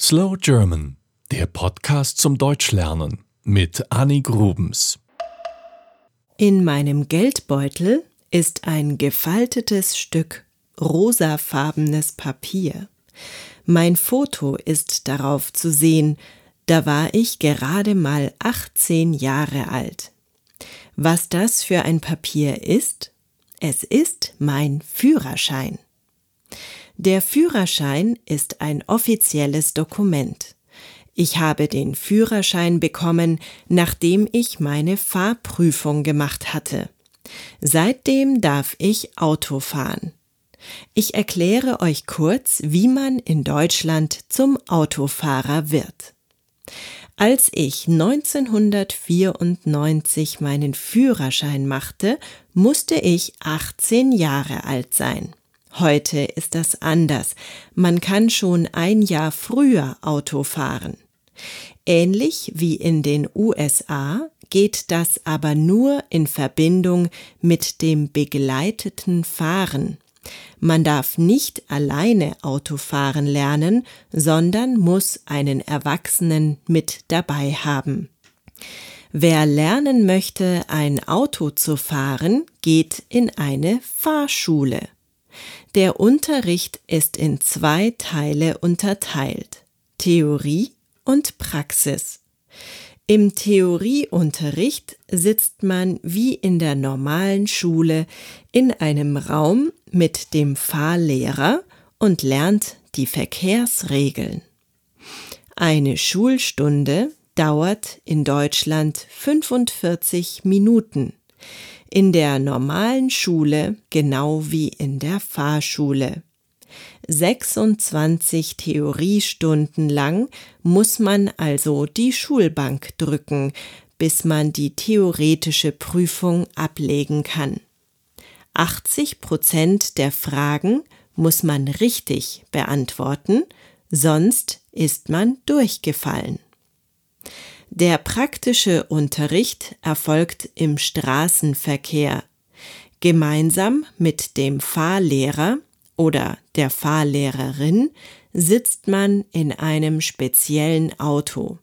Slow German, der Podcast zum Deutschlernen mit Annie Grubens. In meinem Geldbeutel ist ein gefaltetes Stück rosafarbenes Papier. Mein Foto ist darauf zu sehen, da war ich gerade mal 18 Jahre alt. Was das für ein Papier ist? Es ist mein Führerschein. Der Führerschein ist ein offizielles Dokument. Ich habe den Führerschein bekommen, nachdem ich meine Fahrprüfung gemacht hatte. Seitdem darf ich Auto fahren. Ich erkläre euch kurz, wie man in Deutschland zum Autofahrer wird. Als ich 1994 meinen Führerschein machte, musste ich 18 Jahre alt sein. Heute ist das anders. Man kann schon ein Jahr früher Auto fahren. Ähnlich wie in den USA geht das aber nur in Verbindung mit dem begleiteten Fahren. Man darf nicht alleine Auto fahren lernen, sondern muss einen Erwachsenen mit dabei haben. Wer lernen möchte, ein Auto zu fahren, geht in eine Fahrschule. Der Unterricht ist in zwei Teile unterteilt Theorie und Praxis. Im Theorieunterricht sitzt man wie in der normalen Schule in einem Raum mit dem Fahrlehrer und lernt die Verkehrsregeln. Eine Schulstunde dauert in Deutschland 45 Minuten in der normalen Schule genau wie in der Fahrschule. 26 Theoriestunden lang muss man also die Schulbank drücken, bis man die theoretische Prüfung ablegen kann. 80 Prozent der Fragen muss man richtig beantworten, sonst ist man durchgefallen. Der praktische Unterricht erfolgt im Straßenverkehr gemeinsam mit dem Fahrlehrer oder der Fahrlehrerin sitzt man in einem speziellen Auto.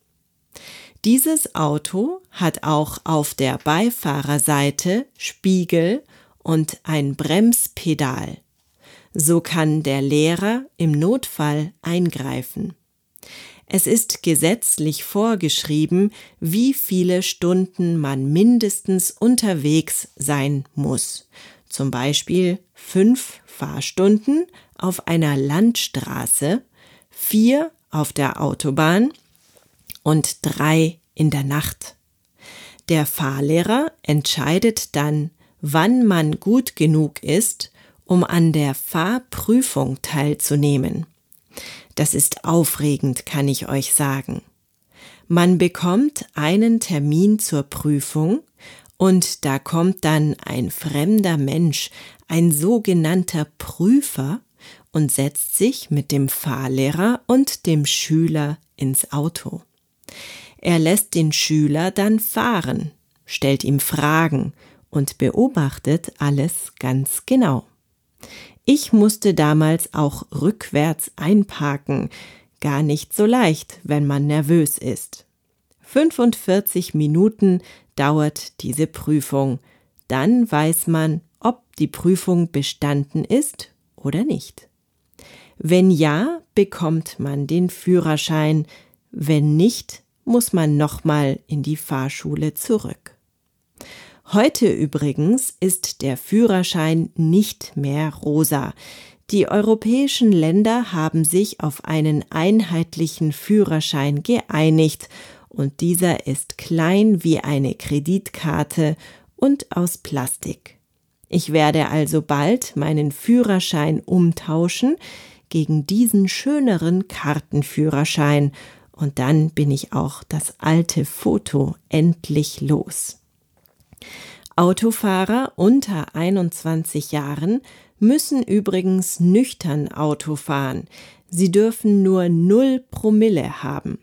Dieses Auto hat auch auf der Beifahrerseite Spiegel und ein Bremspedal. So kann der Lehrer im Notfall eingreifen. Es ist gesetzlich vorgeschrieben, wie viele Stunden man mindestens unterwegs sein muss. Zum Beispiel fünf Fahrstunden auf einer Landstraße, vier auf der Autobahn und drei in der Nacht. Der Fahrlehrer entscheidet dann, wann man gut genug ist, um an der Fahrprüfung teilzunehmen. Das ist aufregend, kann ich euch sagen. Man bekommt einen Termin zur Prüfung und da kommt dann ein fremder Mensch, ein sogenannter Prüfer, und setzt sich mit dem Fahrlehrer und dem Schüler ins Auto. Er lässt den Schüler dann fahren, stellt ihm Fragen und beobachtet alles ganz genau. Ich musste damals auch rückwärts einparken, gar nicht so leicht, wenn man nervös ist. 45 Minuten dauert diese Prüfung, dann weiß man, ob die Prüfung bestanden ist oder nicht. Wenn ja, bekommt man den Führerschein, wenn nicht, muss man nochmal in die Fahrschule zurück. Heute übrigens ist der Führerschein nicht mehr rosa. Die europäischen Länder haben sich auf einen einheitlichen Führerschein geeinigt und dieser ist klein wie eine Kreditkarte und aus Plastik. Ich werde also bald meinen Führerschein umtauschen gegen diesen schöneren Kartenführerschein und dann bin ich auch das alte Foto endlich los. Autofahrer unter 21 Jahren müssen übrigens nüchtern Auto fahren. Sie dürfen nur 0 Promille haben.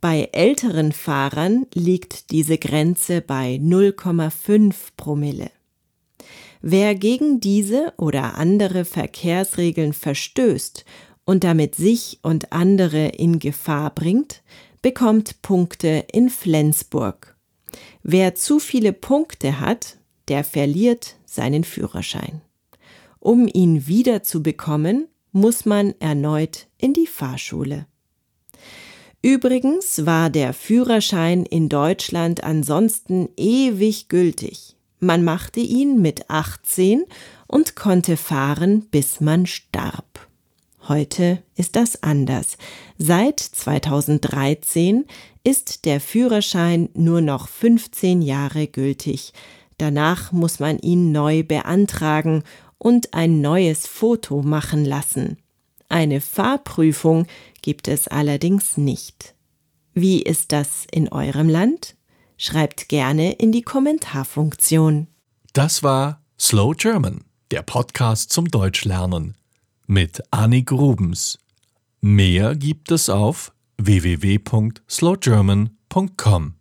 Bei älteren Fahrern liegt diese Grenze bei 0,5 Promille. Wer gegen diese oder andere Verkehrsregeln verstößt und damit sich und andere in Gefahr bringt, bekommt Punkte in Flensburg. Wer zu viele Punkte hat, der verliert seinen Führerschein. Um ihn wieder zu bekommen, muss man erneut in die Fahrschule. Übrigens war der Führerschein in Deutschland ansonsten ewig gültig. Man machte ihn mit 18 und konnte fahren, bis man starb. Heute ist das anders. Seit 2013 ist der Führerschein nur noch 15 Jahre gültig. Danach muss man ihn neu beantragen und ein neues Foto machen lassen. Eine Fahrprüfung gibt es allerdings nicht. Wie ist das in eurem Land? Schreibt gerne in die Kommentarfunktion. Das war Slow German, der Podcast zum Deutschlernen mit Annik Rubens. Mehr gibt es auf www.slowgerman.com.